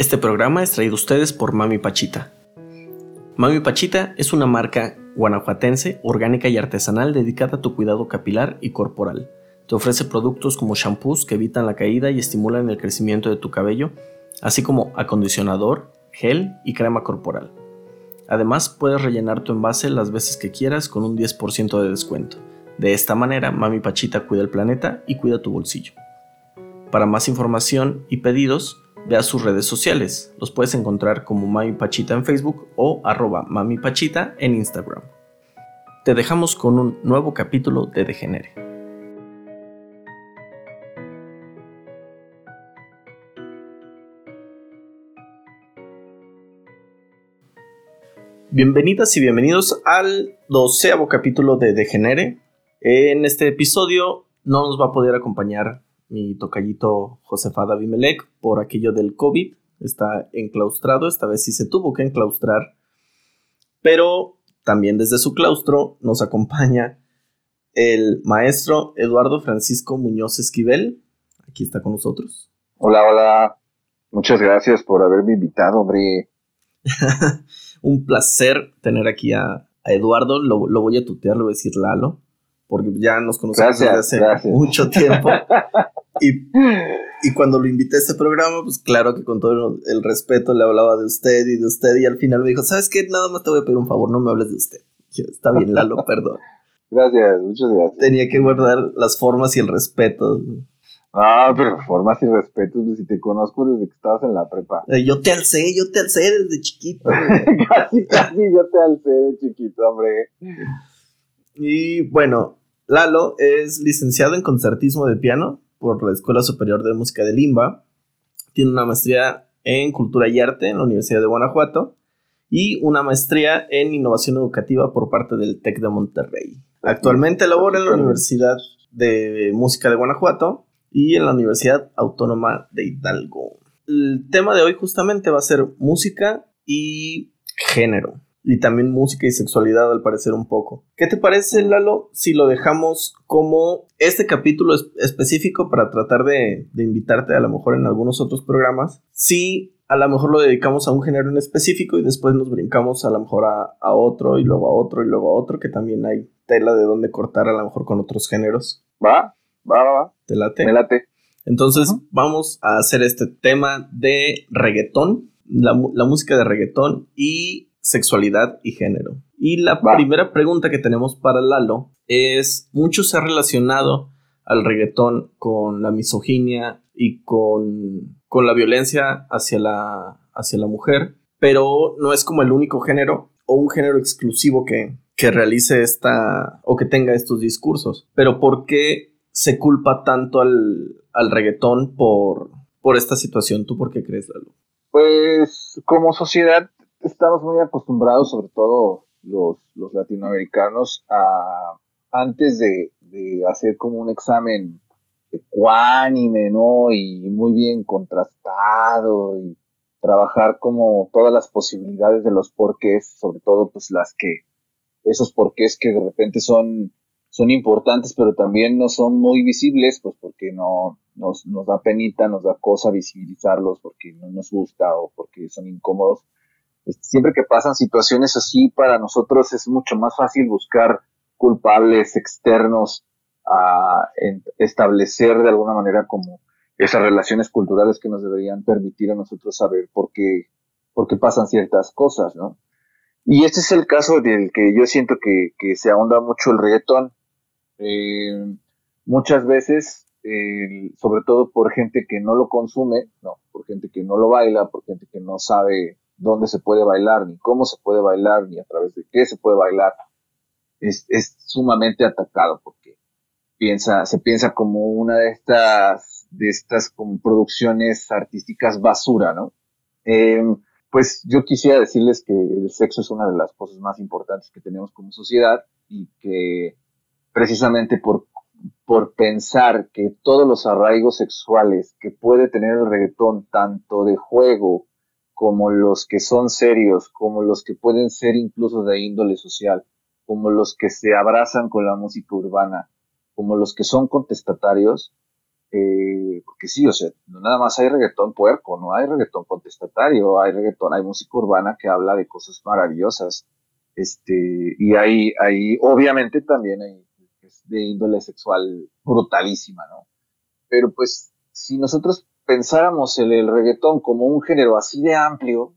Este programa es traído a ustedes por Mami Pachita. Mami Pachita es una marca guanajuatense, orgánica y artesanal dedicada a tu cuidado capilar y corporal. Te ofrece productos como shampoos que evitan la caída y estimulan el crecimiento de tu cabello, así como acondicionador, gel y crema corporal. Además, puedes rellenar tu envase las veces que quieras con un 10% de descuento. De esta manera, Mami Pachita cuida el planeta y cuida tu bolsillo. Para más información y pedidos, ve a sus redes sociales. Los puedes encontrar como Mami Pachita en Facebook o arroba Mami Pachita en Instagram. Te dejamos con un nuevo capítulo de Degenere. Bienvenidas y bienvenidos al doceavo capítulo de Degenere. En este episodio no nos va a poder acompañar mi tocallito Josefada Bimelec por aquello del COVID. Está enclaustrado, esta vez sí se tuvo que enclaustrar. Pero también desde su claustro nos acompaña el maestro Eduardo Francisco Muñoz Esquivel. Aquí está con nosotros. Hola, hola. Muchas gracias por haberme invitado, hombre. Un placer tener aquí a, Eduardo. Lo, lo, voy a tutear, lo voy a decir Lalo, porque ya nos conocemos desde hace mucho tiempo. Y, cuando lo invité a este programa, pues claro que con todo el respeto le hablaba de usted y de usted y al final me dijo, ¿sabes qué? Nada más te voy a pedir un favor, no me hables de usted. Está bien, Lalo, perdón. Gracias, muchas gracias. Tenía que guardar las formas y el respeto. Ah, pero formas y respeto, pues, si te conozco desde que estabas en la prepa. Eh, yo te alcé, yo te alcé desde chiquito. casi, casi yo te alcé de chiquito, hombre. Y bueno, Lalo es licenciado en concertismo de piano por la Escuela Superior de Música de Limba. Tiene una maestría en Cultura y Arte en la Universidad de Guanajuato y una maestría en Innovación Educativa por parte del TEC de Monterrey. Actualmente labora en la Universidad de Música de Guanajuato y en la Universidad Autónoma de Hidalgo. El tema de hoy justamente va a ser música y género y también música y sexualidad al parecer un poco. ¿Qué te parece, Lalo, si lo dejamos como este capítulo específico para tratar de, invitarte a lo mejor en algunos otros programas? Si a lo mejor lo dedicamos a un género en específico y después nos brincamos a lo mejor a, otro y luego a otro y luego a otro, que también hay tela de dónde cortar a lo mejor con otros géneros. Va, va, va, va. ¿Te late? Me late. Entonces vamos a hacer este tema de reggaetón, la, la música de reggaetón y sexualidad y género. Y la primera pregunta que tenemos para Lalo es, mucho se ha relacionado al reggaetón con la misoginia y con, con la violencia hacia la, hacia la mujer, pero no es como el único género o un género exclusivo que, que realice esta o que tenga estos discursos. Pero ¿por qué se culpa tanto al, al reggaetón por, por esta situación? ¿Tú por qué crees, Lalo? Pues como sociedad estamos muy acostumbrados, sobre todo los, los latinoamericanos, a antes de, hacer como un examen ecuánime, ¿no? Y muy bien contrastado y trabajar como todas las posibilidades de los porqués, sobre todo pues las que, esos porqués que de repente son, son importantes, pero también no son muy visibles, pues porque no nos, nos da penita, nos da cosa visibilizarlos, porque no nos gusta o porque son incómodos siempre que pasan situaciones así, para nosotros es mucho más fácil buscar culpables externos a establecer de alguna manera como esas relaciones culturales que nos deberían permitir a nosotros saber por qué, por qué pasan ciertas cosas, ¿no? Y este es el caso del que yo siento que, se ahonda mucho el reggaetón. Eh, muchas veces, sobre todo por gente que no lo consume, no, por gente que no lo baila, por gente que no sabe dónde se puede bailar, ni cómo se puede bailar, ni a través de qué se puede bailar, es, sumamente atacado porque piensa, se piensa como una de estas, de estas como producciones artísticas basura, ¿no? Em, pues yo quisiera decirles que el sexo es una de las cosas más importantes que tenemos como sociedad y que precisamente por, por pensar que todos los arraigos sexuales que puede tener el reggaetón, tanto de juego como los que son serios, como los que pueden ser incluso de índole social, como los que se abrazan con la música urbana, como los que son contestatarios, Eh, porque sí, o sea, no nada más hay reggaetón puerco, no hay reggaetón contestatario, hay reggaetón, hay música urbana que habla de cosas maravillosas. Este, y hay, hay, obviamente también hay de índole sexual brutalísima, ¿no? Pero pues, si nosotros pensáramos el, el reggaetón como un género así de amplio,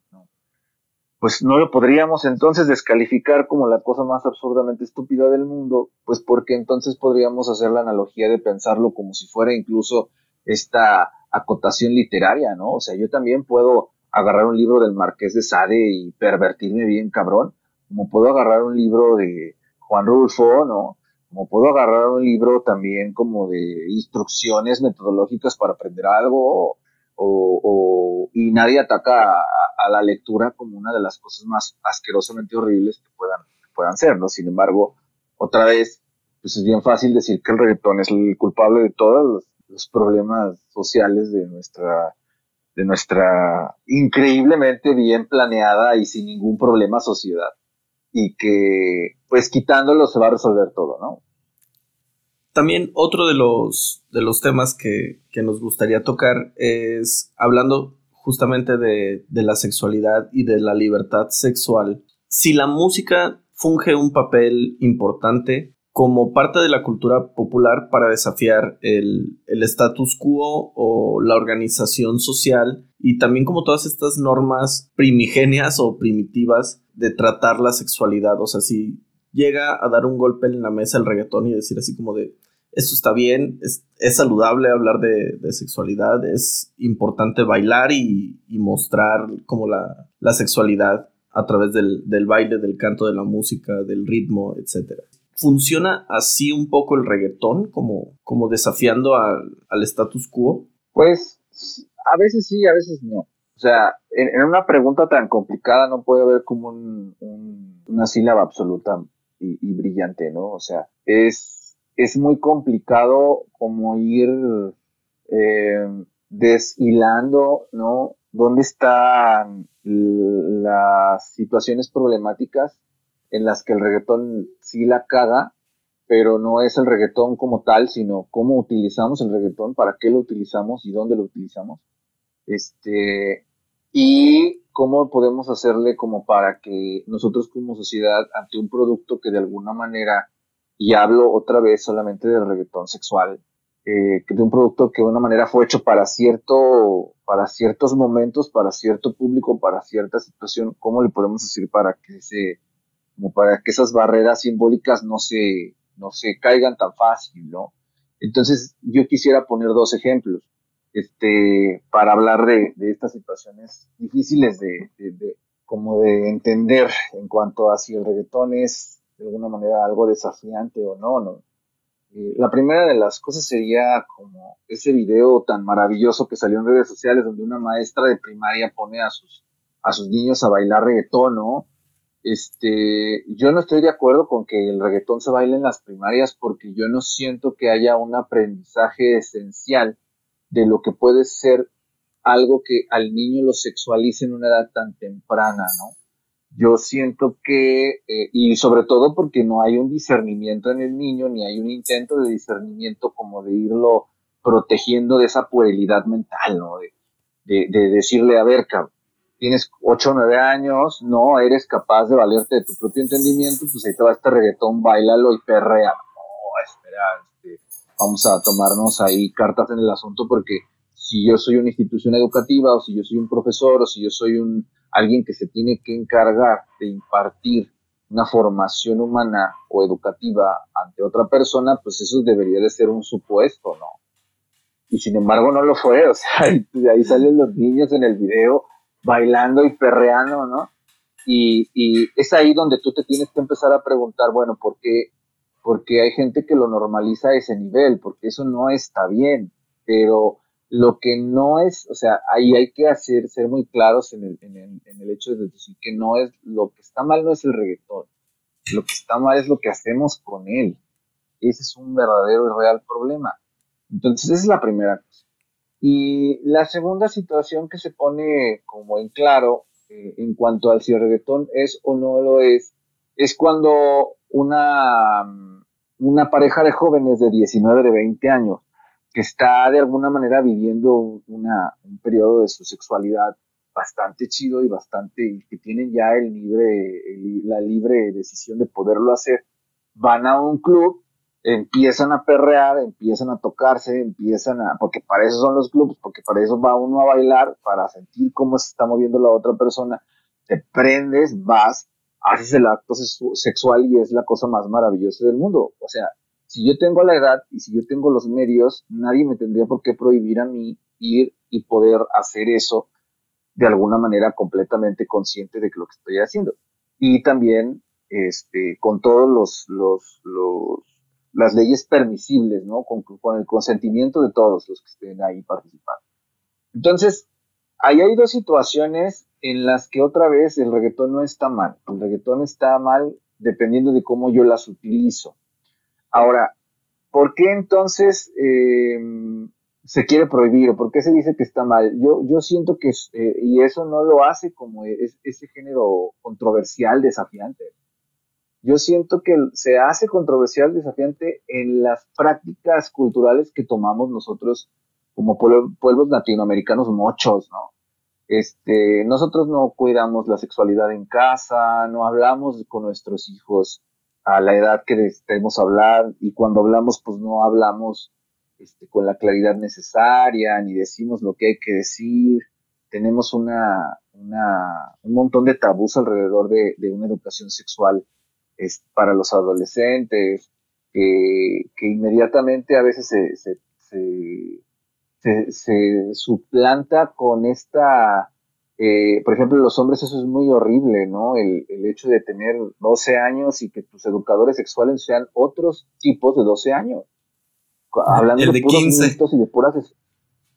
pues no lo podríamos entonces descalificar como la cosa más absurdamente estúpida del mundo, pues porque entonces podríamos hacer la analogía de pensarlo como si fuera incluso esta acotación literaria, ¿no? O sea, yo también puedo agarrar un libro del Marqués de Sade y pervertirme bien cabrón, como puedo agarrar un libro de Juan Rulfo, ¿no? Como puedo agarrar un libro también como de instrucciones metodológicas para aprender algo, o, y nadie ataca a, la lectura como una de las cosas más asquerosamente horribles que puedan, puedan ser, ¿no? Sin embargo, otra vez, pues es bien fácil decir que el reggaetón es el culpable de todos los, problemas sociales de nuestra, de nuestra increíblemente bien planeada y sin ningún problema sociedad. Y que, pues quitándolo se va a resolver todo, ¿no? También otro de los, de los temas que, nos gustaría tocar es hablando justamente de, la sexualidad y de la libertad sexual. Si la música funge un papel importante como parte de la cultura popular para desafiar el, el status quo o la organización social y también como todas estas normas primigenias o primitivas de tratar la sexualidad. O sea, si llega a dar un golpe en la mesa el reggaetón y decir así como de, esto está bien, es, saludable hablar de, sexualidad, es importante bailar y, mostrar como la, sexualidad a través del, baile, del canto, de la música, del ritmo, etc. ¿Funciona así un poco el reggaetón, como, como desafiando al, status quo? Pues a veces sí, a veces no. O sea, en, una pregunta tan complicada no puede haber como una sílaba absoluta y, brillante, ¿no? O sea, es es muy complicado como ir eh, deshilando, ¿no? ¿Dónde están las situaciones problemáticas en las que el reggaetón sí la caga, pero no es el reggaetón como tal, sino cómo utilizamos el reggaetón, para qué lo utilizamos y dónde lo utilizamos? Este, y cómo podemos hacerle como para que nosotros como sociedad, ante un producto que de alguna manera y hablo otra vez solamente del reggaetón sexual, eh, de un producto que de una manera fue hecho para cierto, para ciertos momentos, para cierto público, para cierta situación, ¿cómo le podemos decir para que se, como para que esas barreras simbólicas no se, no se caigan tan fácil, ¿no? Entonces, yo quisiera poner dos ejemplos, este, para hablar de, de estas situaciones difíciles de, de, como de entender en cuanto a si el reggaetón es de alguna manera algo desafiante o no, ¿no? Eh, la primera de las cosas sería como ese video tan maravilloso que salió en redes sociales donde una maestra de primaria pone a sus, a sus niños a bailar reggaetón, ¿no? Este, yo no estoy de acuerdo con que el reggaetón se baile en las primarias porque yo no siento que haya un aprendizaje esencial de lo que puede ser algo que al niño lo sexualice en una edad tan temprana, ¿no? yo siento que, eh, y sobre todo porque no hay un discernimiento en el niño, ni hay un intento de discernimiento como de irlo protegiendo de esa puerilidad mental, ¿no? De, de, decirle, a ver, cabrón, tienes 8 o 9 años, no eres capaz de valerte de tu propio entendimiento, pues ahí te va este reggaetón, bailalo y perrea. No, espera, vamos a tomarnos ahí cartas en el asunto porque si yo soy una institución educativa o si yo soy un profesor o si yo soy un alguien que se tiene que encargar de impartir una formación humana o educativa ante otra persona, pues eso debería de ser un supuesto, ¿no? Y sin embargo no lo fue, o sea, de ahí salen los niños en el video bailando y perreando, ¿no? Y, y, es ahí donde tú te tienes que empezar a preguntar, bueno, ¿por qué? Porque hay gente que lo normaliza a ese nivel, porque eso no está bien, pero lo que no es, o sea, ahí hay que hacer, ser muy claros en el, en, el, hecho de decir que no es, lo que está mal no es el reggaetón, lo que está mal es lo que hacemos con él. Ese es un verdadero y real problema. Entonces, esa es la primera cosa. Y la segunda situación que se pone como en claro eh, en cuanto al si el reggaetón es o no lo es, es cuando una, una pareja de jóvenes de 19, de 20 años que está de alguna manera viviendo una, un periodo de su sexualidad bastante chido y bastante, que tienen ya el libre, la libre decisión de poderlo hacer, van a un club, empiezan a perrear, empiezan a tocarse, empiezan a, porque para eso son los clubes, porque para eso va uno a bailar, para sentir cómo se está moviendo la otra persona, te prendes, vas, haces el acto sexual y es la cosa más maravillosa del mundo. O sea, si yo tengo la edad y si yo tengo los medios, nadie me tendría por qué prohibir a mí ir y poder hacer eso de alguna manera completamente consciente de lo que estoy haciendo. Y también este, con todos los, los, los las leyes permisibles, ¿no? Con, con, el consentimiento de todos los que estén ahí participando. Entonces, ahí hay dos situaciones en las que otra vez el reggaetón no está mal. El reggaetón está mal dependiendo de cómo yo las utilizo. Ahora, ¿por qué entonces eh, se quiere prohibir o por qué se dice que está mal. Yo, yo siento que, eh, y eso no lo hace como ese género controversial, desafiante. Yo siento que se hace controversial, desafiante en las prácticas culturales que tomamos nosotros como pueblos latinoamericanos muchos, ¿no? Este, nosotros no cuidamos la sexualidad en casa, no hablamos con nuestros hijos a la edad que debemos hablar y cuando hablamos pues no hablamos este, con la claridad necesaria, ni decimos lo que hay que decir. Tenemos un montón de tabús alrededor de, una educación sexual para los adolescentes, que, inmediatamente a veces se, suplanta con esta, eh, por ejemplo, los hombres eso es muy horrible, ¿no? El, el, hecho de tener 12 años y que tus educadores sexuales sean otros tipos de 12 años hablando de, puros 15. y de puras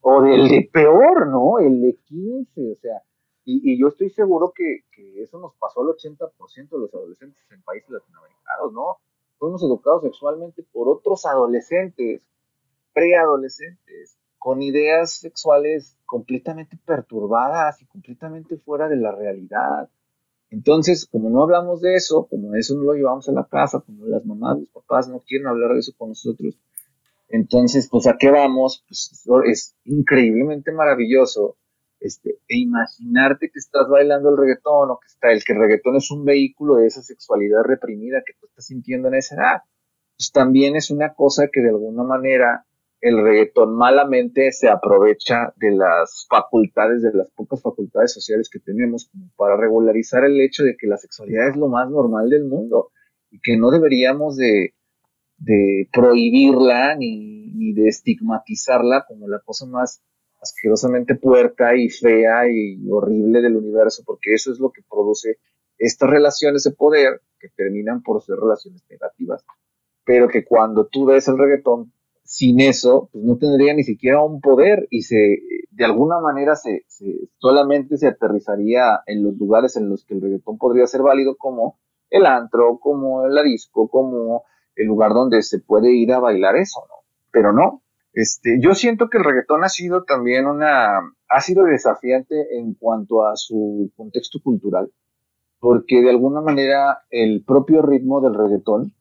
o del de peor, ¿no? El de 15, o sea, y, yo estoy seguro que, eso nos pasó al 80% de los adolescentes en países latinoamericanos, ¿no? Fuimos educados sexualmente por otros adolescentes, preadolescentes, con ideas sexuales completamente perturbadas y completamente fuera de la realidad. Entonces, como no hablamos de eso, como eso no lo llevamos a la casa, como las mamás, los papás no quieren hablar de eso con nosotros, entonces, pues a qué vamos, pues es increíblemente maravilloso este, e imaginarte que estás bailando el reggaetón o que está el que el reggaetón es un vehículo de esa sexualidad reprimida que tú estás sintiendo en esa edad. Pues también es una cosa que de alguna manera el reggaetón malamente se aprovecha de las facultades, de las pocas facultades sociales que tenemos para regularizar el hecho de que la sexualidad es lo más normal del mundo y que no deberíamos de, prohibirla ni, ni, de estigmatizarla como la cosa más asquerosamente puerca y fea y horrible del universo, porque eso es lo que produce estas relaciones de poder que terminan por ser relaciones negativas, pero que cuando tú ves el reggaetón sin eso, pues no tendría ni siquiera un poder y se, de alguna manera se, solamente se aterrizaría en los lugares en los que el reggaetón podría ser válido como el antro, como la disco, como el lugar donde se puede ir a bailar eso, ¿no? Pero no. Este, yo siento que el reggaetón ha sido también una, ha sido desafiante en cuanto a su contexto cultural, porque de alguna manera el propio ritmo del reggaetón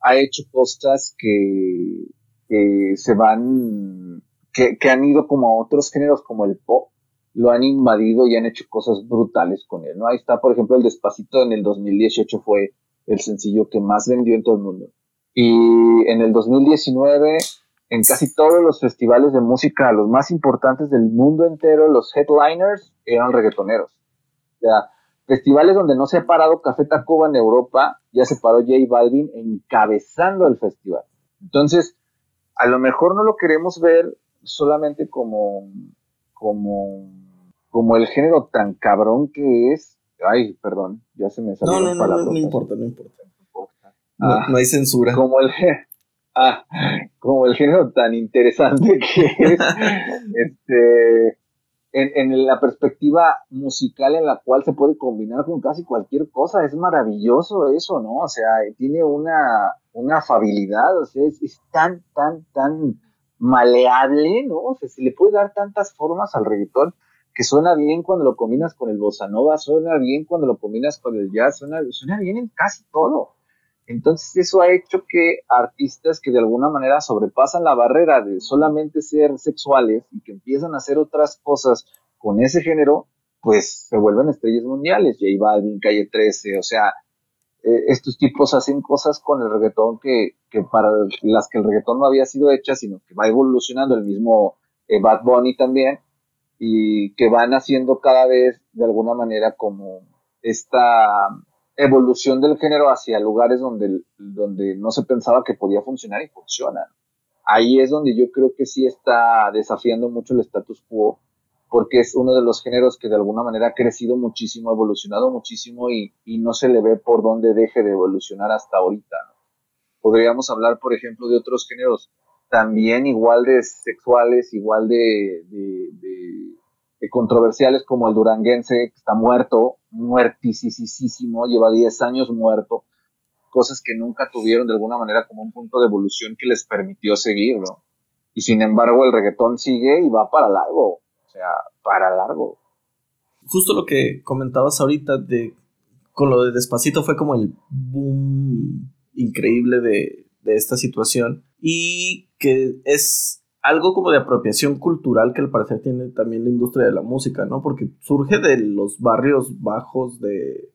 ha hecho cosas que, se van, que, que, han ido como a otros géneros como el pop, lo han invadido y han hecho cosas brutales con él, ¿no? Ahí está, por ejemplo, el Despacito en el 2018 fue el sencillo que más vendió en todo el mundo. Y en el 2019, en casi todos los festivales de música, los más importantes del mundo entero, los headliners eran reggaetoneros. O sea, festivales donde no se ha parado Café Tacuba en Europa, ya se paró J Balvin encabezando el festival. Entonces, a lo mejor no lo queremos ver solamente como, como, como el género tan cabrón que es. Ay, perdón, ya se me salió. No, no, no, no importa, no importa. Ah, no, hay censura. Como el, ah, como el género tan interesante que es, este, en, la perspectiva musical en la cual se puede combinar con casi cualquier cosa, es maravilloso eso, ¿no? O sea, tiene una, una afabilidad, o sea, es, tan, tan, tan maleable, ¿no? O sea, se le puede dar tantas formas al reggaetón que suena bien cuando lo combinas con el bossa nova, suena bien cuando lo combinas con el jazz, suena, suena bien en casi todo. Entonces eso ha hecho que artistas que de alguna manera sobrepasan la barrera de solamente ser sexuales y que empiezan a hacer otras cosas con ese género, pues se vuelven estrellas mundiales. J Balvin, Calle 13, o sea, eh, estos tipos hacen cosas con el reggaetón que, que, para las que el reggaetón no había sido hecha, sino que va evolucionando el mismo eh, Bad Bunny también, y que van haciendo cada vez de alguna manera como esta evolución del género hacia lugares donde, donde no se pensaba que podía funcionar y funciona. Ahí es donde yo creo que sí está desafiando mucho el status quo, porque es uno de los géneros que de alguna manera ha crecido muchísimo, ha evolucionado muchísimo y, no se le ve por dónde deje de evolucionar hasta ahorita. Podríamos hablar, por ejemplo, de otros géneros también igual de sexuales, igual de controversiales como el duranguense, que está muerto, muertísimo, lleva 10 años muerto, cosas que nunca tuvieron de alguna manera como un punto de evolución que les permitió seguir, ¿no? Y sin embargo el reggaetón sigue y va para largo, sea, para largo. Justo lo que comentabas ahorita de con lo de Despacito fue como el boom increíble de, de esta situación y que es algo como de apropiación cultural que al parecer tiene también la industria de la música, ¿no? Porque surge de los barrios bajos de,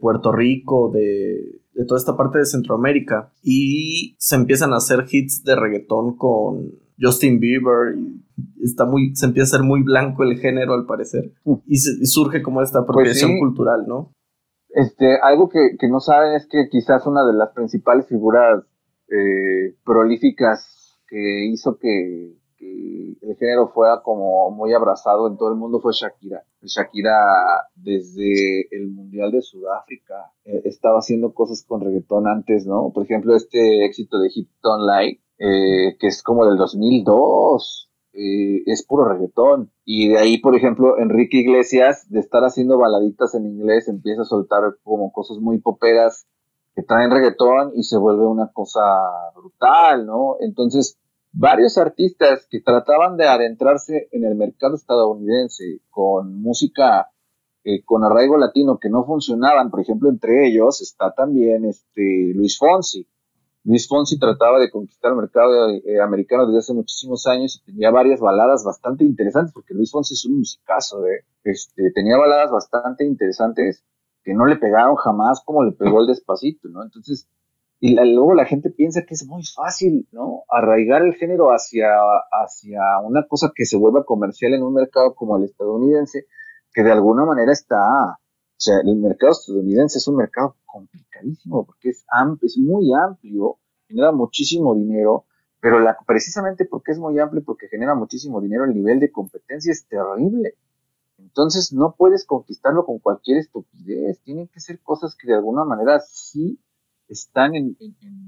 Puerto Rico, de, toda esta parte de Centroamérica, y se empiezan a hacer hits de reggaetón con Justin Bieber, y está muy, se empieza a ser muy blanco el género al parecer, mm. y, surge como esta pues apropiación cultural, ¿no? Este, algo que, no saben es que quizás una de las principales figuras eh, prolíficas que hizo que, el género fuera como muy abrazado en todo el mundo fue Shakira. Shakira desde el Mundial de Sudáfrica eh, estaba haciendo cosas con reggaetón antes, ¿no? Por ejemplo, este éxito de Hit Don't eh, que es como del 2002, eh, es puro reggaetón. Y de ahí, por ejemplo, Enrique Iglesias, de estar haciendo baladitas en inglés, empieza a soltar como cosas muy poperas que traen reggaetón y se vuelve una cosa brutal, ¿no? Entonces, varios artistas que trataban de adentrarse en el mercado estadounidense con música eh, con arraigo latino que no funcionaban, por ejemplo, entre ellos está también este Luis Fonsi. Luis Fonsi trataba de conquistar el mercado eh, americano desde hace muchísimos años y tenía varias baladas bastante interesantes, porque Luis Fonsi es un musicazo, ¿eh? este, tenía baladas bastante interesantes que no le pegaron jamás como le pegó el despacito, ¿no? Entonces, y luego la gente piensa que es muy fácil, ¿no? Arraigar el género hacia, hacia una cosa que se vuelva comercial en un mercado como el estadounidense, que de alguna manera está, o sea, el mercado estadounidense es un mercado porque es, es muy amplio, genera muchísimo dinero, pero la, precisamente porque es muy amplio, porque genera muchísimo dinero, el nivel de competencia es terrible. Entonces no puedes conquistarlo con cualquier estupidez, tienen que ser cosas que de alguna manera sí están en,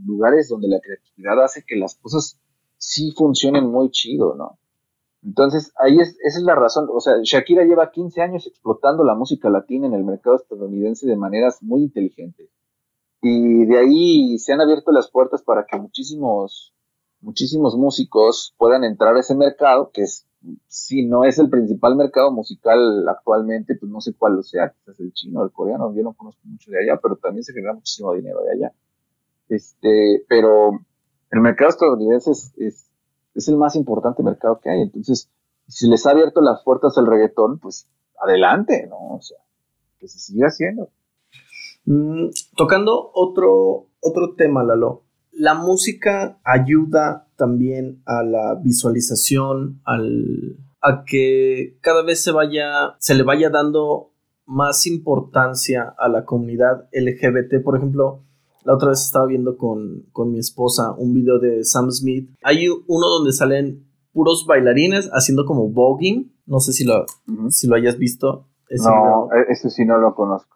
lugares donde la creatividad hace que las cosas sí funcionen muy chido, ¿no? Entonces, ahí es, esa es la razón. O sea, Shakira lleva 15 años explotando la música latina en el mercado estadounidense de maneras muy inteligentes. Y de ahí se han abierto las puertas para que muchísimos, muchísimos músicos puedan entrar a ese mercado, que es si no es el principal mercado musical actualmente, pues no sé cuál lo sea, quizás el chino, el coreano, yo no conozco mucho de allá, pero también se genera muchísimo dinero de allá. Este, pero el mercado estadounidense es, es, el más importante mercado que hay, entonces, si les ha abierto las puertas al reggaetón, pues adelante, ¿no? O sea, que se siga haciendo. Mm, tocando otro, otro tema, Lalo. La música ayuda también a la visualización, al, a que cada vez se vaya, se le vaya dando más importancia a la comunidad LGBT. Por ejemplo, la otra vez estaba viendo con, mi esposa un video de Sam Smith. Hay uno donde salen puros bailarines haciendo como voguing. No sé si lo, si lo hayas visto. no, e-, ese sí no lo conozco.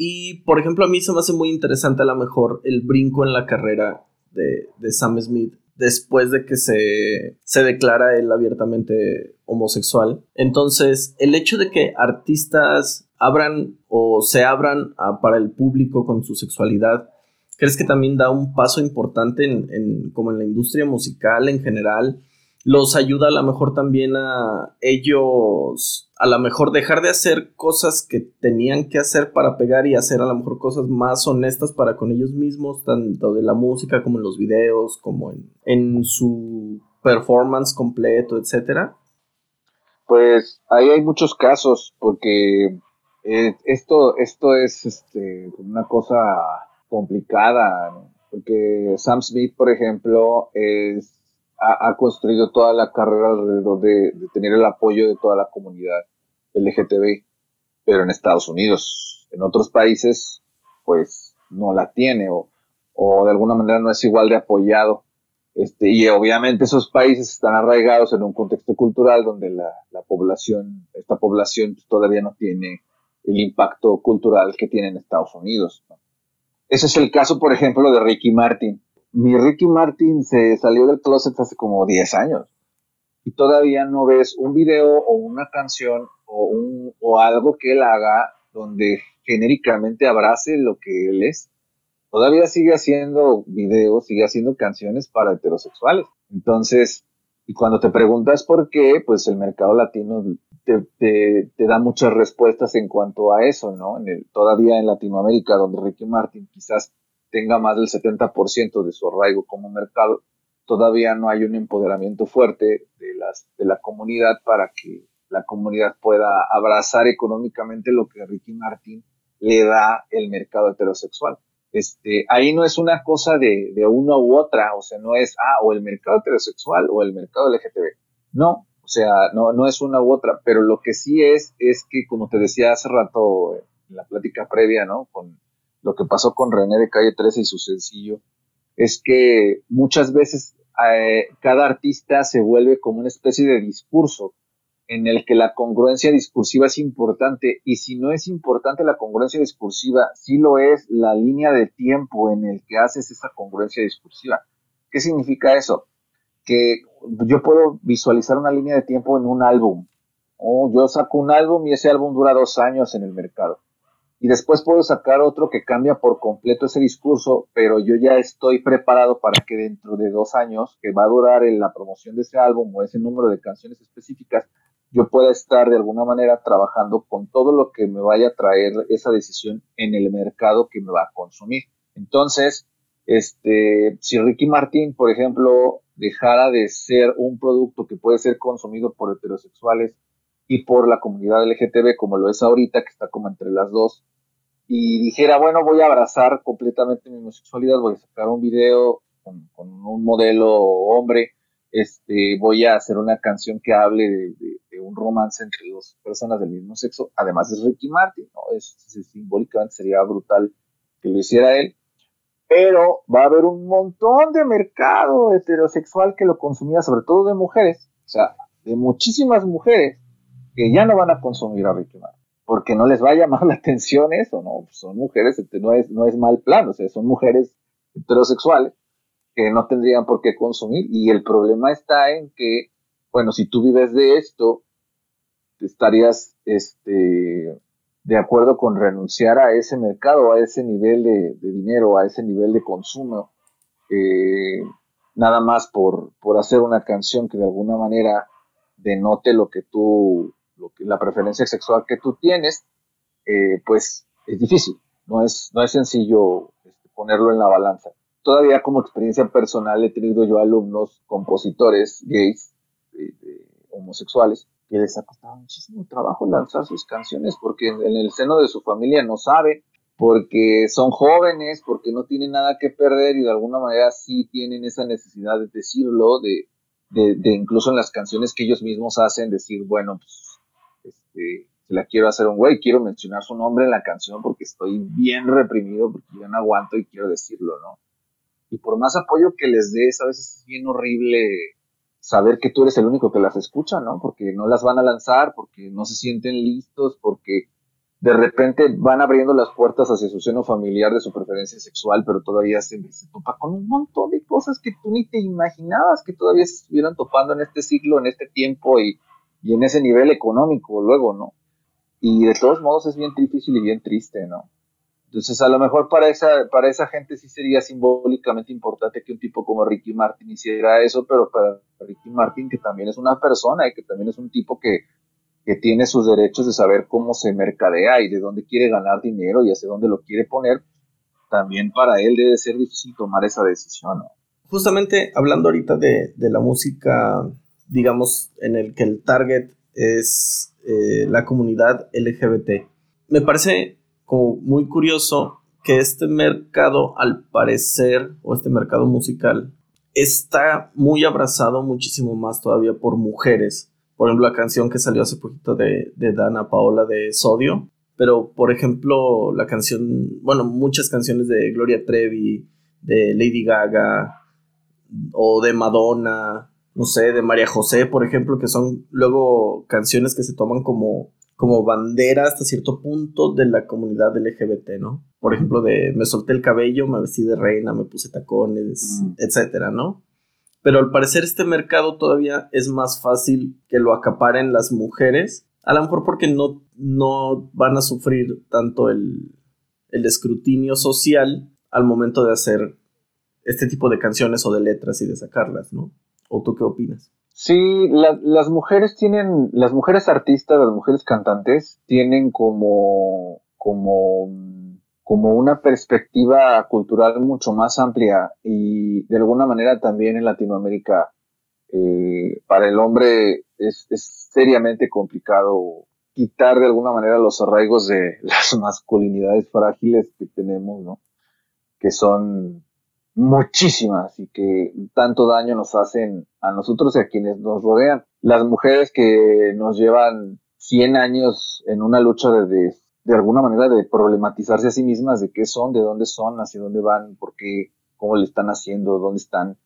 Y, por ejemplo, a mí se me hace muy interesante a lo mejor el brinco en la carrera de, de Sam Smith después de que se, se declara él abiertamente homosexual. Entonces, el hecho de que artistas abran o se abran para el público con su sexualidad, ¿crees que también da un paso importante en, como en la industria musical en general? Los ayuda a lo mejor también a ellos, a lo mejor dejar de hacer cosas que tenían que hacer para pegar y hacer a lo mejor cosas más honestas para con ellos mismos, tanto de la música como en los videos, como en, en su performance completo, etcétera? Pues ahí hay muchos casos, porque eh, esto, esto es este, una cosa complicada, porque Sam Smith, por ejemplo, es, ha, construido toda la carrera alrededor de, tener el apoyo de toda la comunidad LGTB, pero en Estados Unidos, en otros países, pues no la tiene o, o de alguna manera no es igual de apoyado. Este, y obviamente esos países están arraigados en un contexto cultural donde la, la población, esta población todavía no tiene el impacto cultural que tiene en Estados Unidos. Ese es el caso, por ejemplo, de Ricky Martin. Mi Ricky Martin se salió del closet hace como 10 años y todavía no ves un video o una canción o, algo que él haga donde genéricamente abrace lo que él es. Todavía sigue haciendo videos, sigue haciendo canciones para heterosexuales. Entonces, y cuando te preguntas por qué, pues el mercado latino te, da muchas respuestas en cuanto a eso, ¿no? Todavía en Latinoamérica, donde Ricky Martin quizás tenga más del 70% de su arraigo como mercado, todavía no hay un empoderamiento fuerte de, las, de la comunidad para que la comunidad pueda abrazar económicamente lo que Ricky Martin le da el mercado heterosexual. Este, ahí no es una cosa de, de una u otra, o sea, no es, ah, o el mercado heterosexual o el mercado LGTB. No, o sea, no, no es una u otra, pero lo que sí es, es que, como te decía hace rato en la plática previa, ¿no? Con lo que pasó con René de Calle 13 y su sencillo, es que muchas veces eh, cada artista se vuelve como una especie de discurso en el que la congruencia discursiva es importante y si no es importante la congruencia discursiva, sí lo es la línea de tiempo en el que haces esa congruencia discursiva. ¿Qué significa eso? Que yo puedo visualizar una línea de tiempo en un álbum. O yo saco un álbum y ese álbum dura dos años en el mercado. Y después puedo sacar otro que cambia por completo ese discurso, pero yo ya estoy preparado para que dentro de dos años, que va a durar en la promoción de ese álbum o ese número de canciones específicas, yo pueda estar de alguna manera trabajando con todo lo que me vaya a traer esa decisión en el mercado que me va a consumir. Entonces, este, si Ricky Martín, por ejemplo, dejara de ser un producto que puede ser consumido por heterosexuales y por la comunidad LGTB, como lo es ahorita, que está como entre las dos, y dijera, bueno, voy a abrazar completamente mi homosexualidad, voy a sacar un video con, un modelo hombre, este, voy a hacer una canción que hable de, un romance entre dos personas del mismo sexo, además es Ricky Martin, ¿no? Es, simbólicamente sería brutal que lo hiciera él, pero va a haber un montón de mercado heterosexual que lo consumía, sobre todo de mujeres, o sea, de muchísimas mujeres que ya no van a consumir a Ricky Martin, porque no les va a llamar la atención eso, ¿no? Son mujeres, este, no es, no es mal plan, o sea, son mujeres heterosexuales que no tendrían por qué consumir. Y el problema está en que, bueno, si tú vives de esto, estarías este, de acuerdo con renunciar a ese mercado, a ese nivel de, dinero, a ese nivel de consumo, eh, nada más por, por hacer una canción que de alguna manera denote lo que tú, lo que, la preferencia sexual que tú tienes, eh, pues es difícil, no es, no es sencillo este, ponerlo en la balanza. Todavía como experiencia personal he tenido yo alumnos compositores gays, homosexuales, que les ha costado muchísimo trabajo lanzar sus canciones porque en, el seno de su familia no sabe, porque son jóvenes, porque no tienen nada que perder y de alguna manera sí tienen esa necesidad de decirlo, de, de, incluso en las canciones que ellos mismos hacen, decir, bueno, pues, este, se la quiero hacer un güey, quiero mencionar su nombre en la canción porque estoy bien reprimido, porque yo no aguanto y quiero decirlo, ¿no? y por más apoyo que les des, a veces es bien horrible saber que tú eres el único que las escucha, ¿no? Porque no las van a lanzar, porque no se sienten listos, porque de repente van abriendo las puertas hacia su seno familiar de su preferencia sexual, pero todavía se, topa con un montón de cosas que tú ni te imaginabas que todavía se estuvieran topando en este ciclo, en este tiempo y, y en ese nivel económico luego, ¿no? Y de todos modos es bien difícil y bien triste, ¿no? Entonces, a lo mejor para esa, para esa gente sí sería simbólicamente importante que un tipo como Ricky Martin hiciera eso, pero para Ricky Martin, que también es una persona y que también es un tipo que, que tiene sus derechos de saber cómo se mercadea y de dónde quiere ganar dinero y hacia dónde lo quiere poner, también para él debe ser difícil tomar esa decisión. Justamente hablando ahorita de, de, la música, digamos, en el que el target es eh, la comunidad LGBT, me parece como muy curioso que este mercado, al parecer, o este mercado musical, está muy abrazado muchísimo más todavía por mujeres. Por ejemplo, la canción que salió hace poquito de, de Dana Paola de Sodio. Pero, por ejemplo, la canción, bueno, muchas canciones de Gloria Trevi, de Lady Gaga, o de Madonna, no sé, de María José, por ejemplo, que son luego canciones que se toman como como bandera hasta cierto punto de la comunidad LGBT, ¿no? Por ejemplo, de me solté el cabello, me vestí de reina, me puse tacones, mm. etcétera, ¿no? Pero al parecer este mercado todavía es más fácil que lo acaparen las mujeres, a lo mejor porque no, no van a sufrir tanto el, el escrutinio social al momento de hacer este tipo de canciones o de letras y de sacarlas, ¿no? ¿O tú qué opinas? Sí, las mujeres tienen, las mujeres artistas, las mujeres cantantes tienen como, como, como una perspectiva cultural mucho más amplia y de alguna manera también en Latinoamérica eh, para el hombre es, es seriamente complicado quitar de alguna manera los arraigos de las masculinidades frágiles que tenemos, ¿no? Que son muchísimas y que tanto daño nos hacen a nosotros y a quienes nos rodean. Las mujeres que nos llevan 100 años en una lucha de, de, alguna manera de problematizarse a sí mismas, de qué son, de dónde son, hacia dónde van, por qué, cómo le están haciendo, dónde están.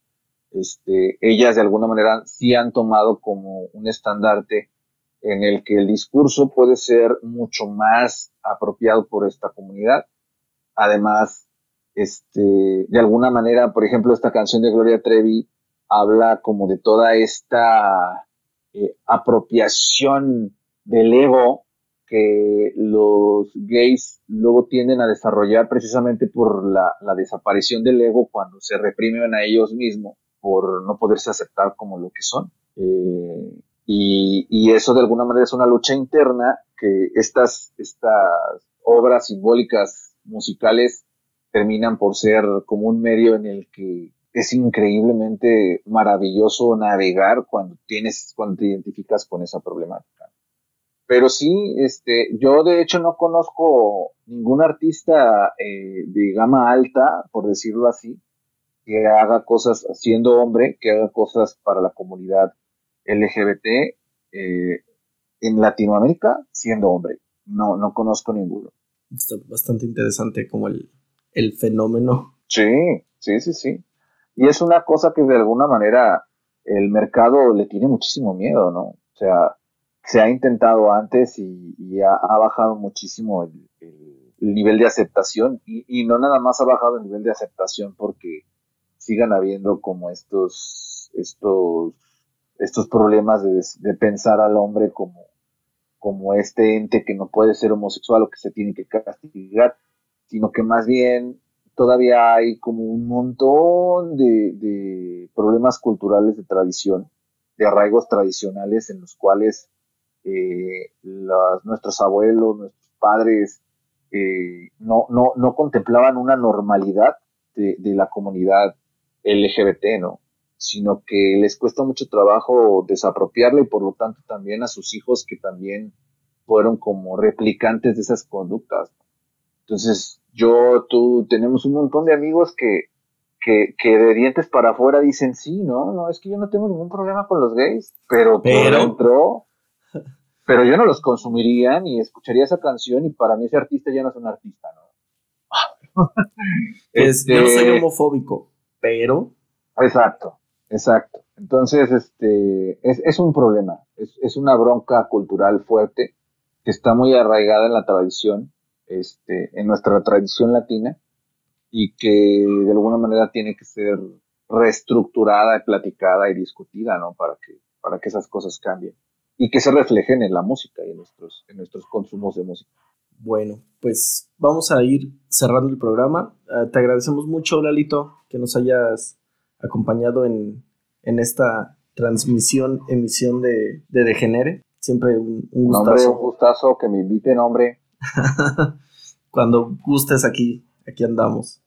Este, ellas de alguna manera sí han tomado como un estandarte en el que el discurso puede ser mucho más apropiado por esta comunidad. Además, este, de alguna manera, por ejemplo, esta canción de Gloria Trevi habla como de toda esta eh, apropiación del ego que los gays luego tienden a desarrollar precisamente por la, desaparición del ego cuando se reprimen a ellos mismos por no poderse aceptar como lo que son. Eh, y, eso de alguna manera es una lucha interna que estas obras simbólicas musicales terminan por ser como un medio en el que es increíblemente maravilloso navegar cuando tienes, cuando te identificas con esa problemática. Pero sí, este, yo de hecho no conozco ningún artista eh, de gama alta, por decirlo así, que haga cosas siendo hombre, que haga cosas para la comunidad LGBT eh, en Latinoamérica siendo hombre. No, no conozco ninguno. Está bastante interesante como el, el fenómeno. Sí, sí, sí, sí. Y es una cosa que de alguna manera el mercado le tiene muchísimo miedo, ¿no? O sea, se ha intentado antes y, ha, bajado muchísimo el, nivel de aceptación y, no nada más ha bajado el nivel de aceptación porque sigan habiendo como estos, estos, estos problemas de, de pensar al hombre como, como este ente que no puede ser homosexual o que se tiene que castigar, sino que más bien todavía hay como un montón de, problemas culturales de tradición, de arraigos tradicionales en los cuales eh, nuestros abuelos, nuestros padres eh, no, no, no, contemplaban una normalidad de, de, la comunidad LGBT, ¿no? Sino que les cuesta mucho trabajo desapropiarla y por lo tanto también a sus hijos que también fueron como replicantes de esas conductas. Entonces, yo, tú, tenemos un montón de amigos que, que, que de dientes para afuera dicen, sí, no, no, es que yo no tengo ningún problema con los gays, pero, pero pero yo no los consumiría ni escucharía esa canción y para mí ese artista ya no es un artista, ¿no? este, yo soy homofóbico, pero... Exacto, exacto. Entonces, este, es, es un problema, es, es una bronca cultural fuerte que está muy arraigada en la tradición este, en nuestra tradición latina y que de alguna manera tiene que ser reestructurada, platicada y discutida, ¿no? Para que, para que esas cosas cambien y que se reflejen en la música y en nuestros, en nuestros consumos de música. Bueno, pues vamos a ir cerrando el programa. Ah, te agradecemos mucho, Lalito, que nos hayas acompañado en, esta transmisión, emisión de, de Degenere. Siempre un, gustazo. un gustazo que me inviten, hombre. Cuando gustes aquí, aquí andamos.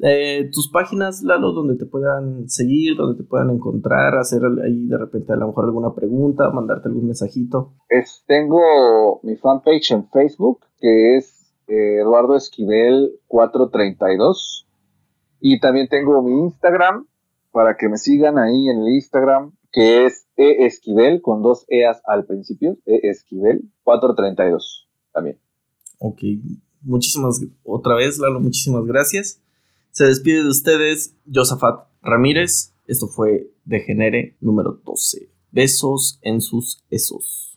Eh, tus páginas, Lalo, donde te puedan seguir, donde te puedan encontrar, hacer ahí de repente a lo mejor alguna pregunta, mandarte algún mensajito. Tengo mi fanpage en Facebook, que es eh, Eduardo Esquivel 432. Y también tengo mi Instagram, para que me sigan ahí en el Instagram, que es eesquivel, con dos eas al principio, eesquivel 432 también. Ok, muchísimas, otra vez, Lalo, muchísimas gracias. Se despide de ustedes Josafat Ramírez. Esto fue Degenere número 12. Besos en sus esos.